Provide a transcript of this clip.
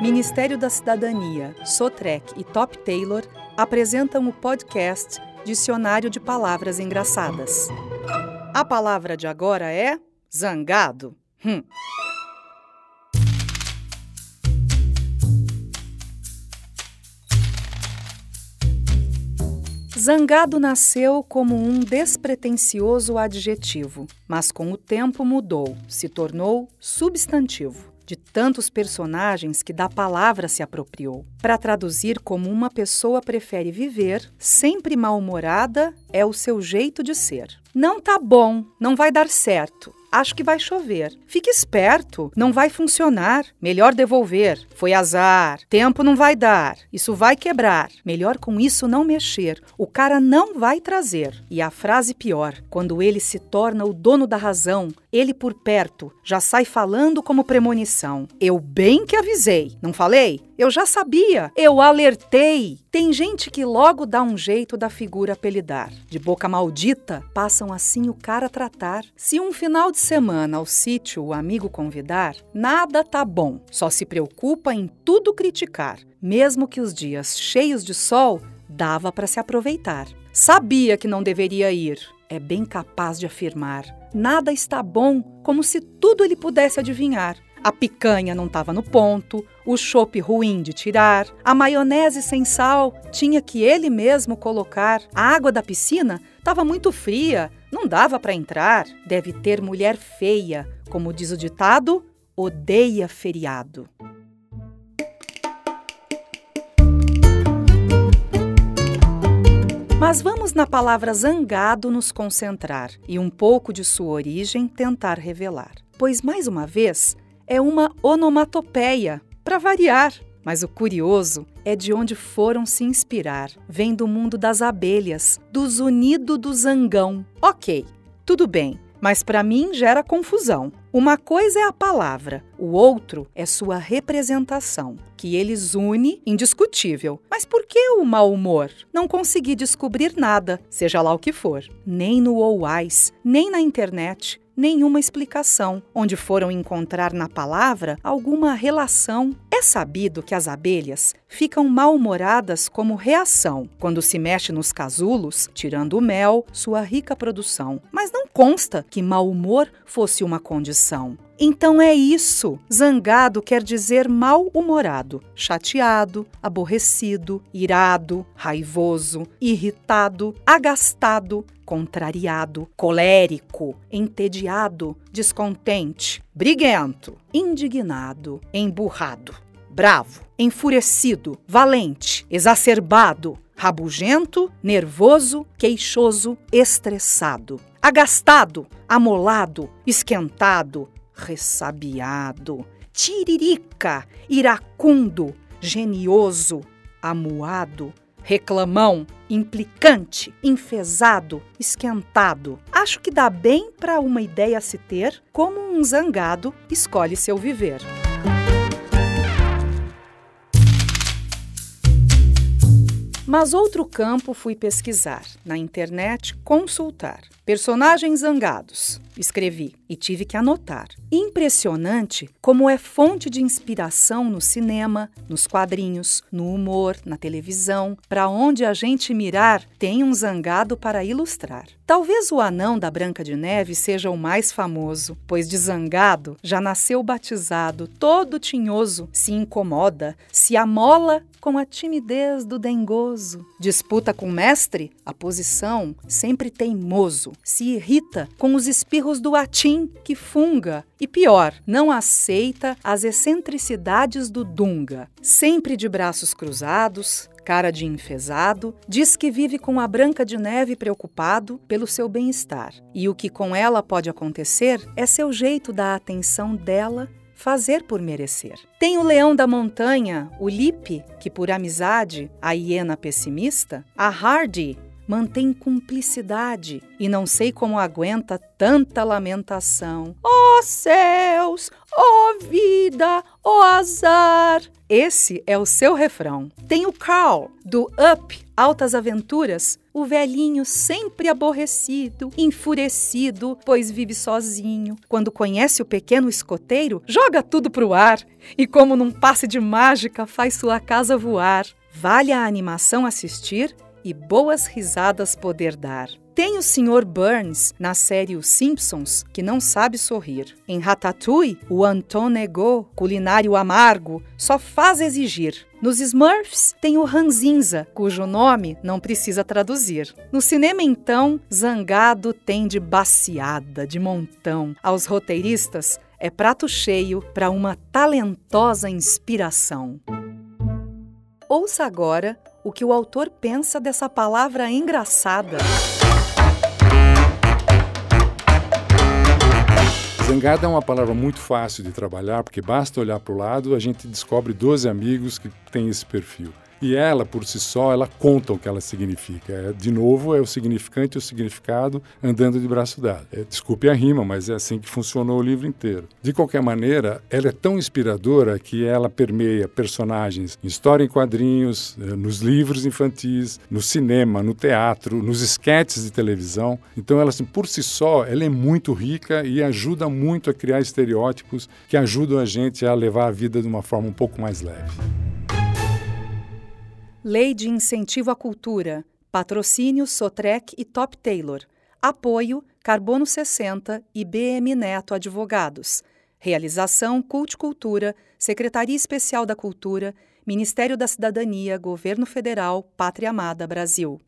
Ministério da Cidadania, Sotrec e Top Taylor apresentam o podcast Dicionário de Palavras Engraçadas. A palavra de agora é zangado. Hum. Zangado nasceu como um despretensioso adjetivo, mas com o tempo mudou, se tornou substantivo de tantos personagens que da palavra se apropriou. Para traduzir como uma pessoa prefere viver, sempre mal-humorada é o seu jeito de ser. Não tá bom, não vai dar certo acho que vai chover. Fique esperto, não vai funcionar. Melhor devolver. Foi azar. Tempo não vai dar. Isso vai quebrar. Melhor com isso não mexer. O cara não vai trazer. E a frase pior, quando ele se torna o dono da razão, ele por perto já sai falando como premonição. Eu bem que avisei, não falei? Eu já sabia, eu alertei. Tem gente que logo dá um jeito da figura apelidar. De boca maldita, passam assim o cara a tratar. Se um final de semana ao sítio o amigo convidar, nada tá bom. Só se preocupa em tudo criticar. Mesmo que os dias cheios de sol, dava para se aproveitar. Sabia que não deveria ir. É bem capaz de afirmar. Nada está bom, como se tudo ele pudesse adivinhar. A picanha não estava no ponto, o chope ruim de tirar, a maionese sem sal tinha que ele mesmo colocar, a água da piscina estava muito fria, não dava para entrar. Deve ter mulher feia, como diz o ditado, odeia feriado. Mas vamos na palavra zangado nos concentrar e um pouco de sua origem tentar revelar. Pois, mais uma vez, é uma onomatopeia, para variar. Mas o curioso é de onde foram se inspirar. Vem do mundo das abelhas, do zunido do zangão. Ok, tudo bem, mas para mim gera confusão. Uma coisa é a palavra, o outro é sua representação, que eles une indiscutível. Mas por que o mau humor? Não consegui descobrir nada, seja lá o que for. Nem no OWISE, nem na internet, nenhuma explicação, onde foram encontrar na palavra alguma relação. É sabido que as abelhas ficam mal-humoradas como reação quando se mexe nos casulos, tirando o mel, sua rica produção. Mas não consta que mau humor fosse uma condição. Então é isso. Zangado quer dizer mal-humorado, chateado, aborrecido, irado, raivoso, irritado, agastado, contrariado, colérico, entediado, descontente, briguento, indignado, emburrado, bravo, enfurecido, valente, exacerbado, rabugento, nervoso, queixoso, estressado, agastado, amolado, esquentado, ressabiado, tiririca, iracundo, genioso, amuado, reclamão, implicante, enfesado, esquentado. Acho que dá bem para uma ideia se ter como um zangado escolhe seu viver. Mas outro campo fui pesquisar, na internet consultar. Personagens zangados. Escrevi e tive que anotar. Impressionante como é fonte de inspiração no cinema, nos quadrinhos, no humor, na televisão. Para onde a gente mirar, tem um zangado para ilustrar. Talvez o anão da Branca de Neve seja o mais famoso, pois de zangado já nasceu batizado, todo tinhoso, se incomoda, se amola com a timidez do dengoso. Disputa com o mestre, a posição sempre teimoso, se irrita com os espirros do atim que funga e pior, não aceita as excentricidades do dunga. Sempre de braços cruzados, cara de enfesado, diz que vive com a Branca de Neve preocupado pelo seu bem-estar. E o que com ela pode acontecer é seu jeito da atenção dela fazer por merecer. Tem o leão da montanha, o Lipe, que por amizade, a hiena pessimista, a Hardy, mantém cumplicidade e não sei como aguenta tanta lamentação. Ó oh, céus, ó oh, vida, o azar. Esse é o seu refrão. Tem o Carl, do Up, Altas Aventuras, o velhinho sempre aborrecido, enfurecido, pois vive sozinho. Quando conhece o pequeno escoteiro, joga tudo pro ar e, como num passe de mágica, faz sua casa voar. Vale a animação assistir e boas risadas poder dar. Tem o Sr. Burns na série Os Simpsons, que não sabe sorrir. Em Ratatouille, o Anton Ego, culinário amargo, só faz exigir. Nos Smurfs tem o Ranzinza, cujo nome não precisa traduzir. No cinema, então, Zangado tem de baciada, de montão. Aos roteiristas, é prato cheio para uma talentosa inspiração. Ouça agora o que o autor pensa dessa palavra engraçada. Zangada é uma palavra muito fácil de trabalhar, porque basta olhar para o lado, a gente descobre 12 amigos que têm esse perfil. E ela, por si só, ela conta o que ela significa. É, de novo, é o significante e o significado andando de braço dado. É, desculpe a rima, mas é assim que funcionou o livro inteiro. De qualquer maneira, ela é tão inspiradora que ela permeia personagens em história em quadrinhos, é, nos livros infantis, no cinema, no teatro, nos esquetes de televisão. Então, ela, assim, por si só, ela é muito rica e ajuda muito a criar estereótipos que ajudam a gente a levar a vida de uma forma um pouco mais leve. Lei de Incentivo à Cultura. Patrocínio Sotrec e Top Taylor. Apoio Carbono 60 e BM Neto Advogados. Realização Cult Cultura, Secretaria Especial da Cultura, Ministério da Cidadania, Governo Federal, Pátria Amada Brasil.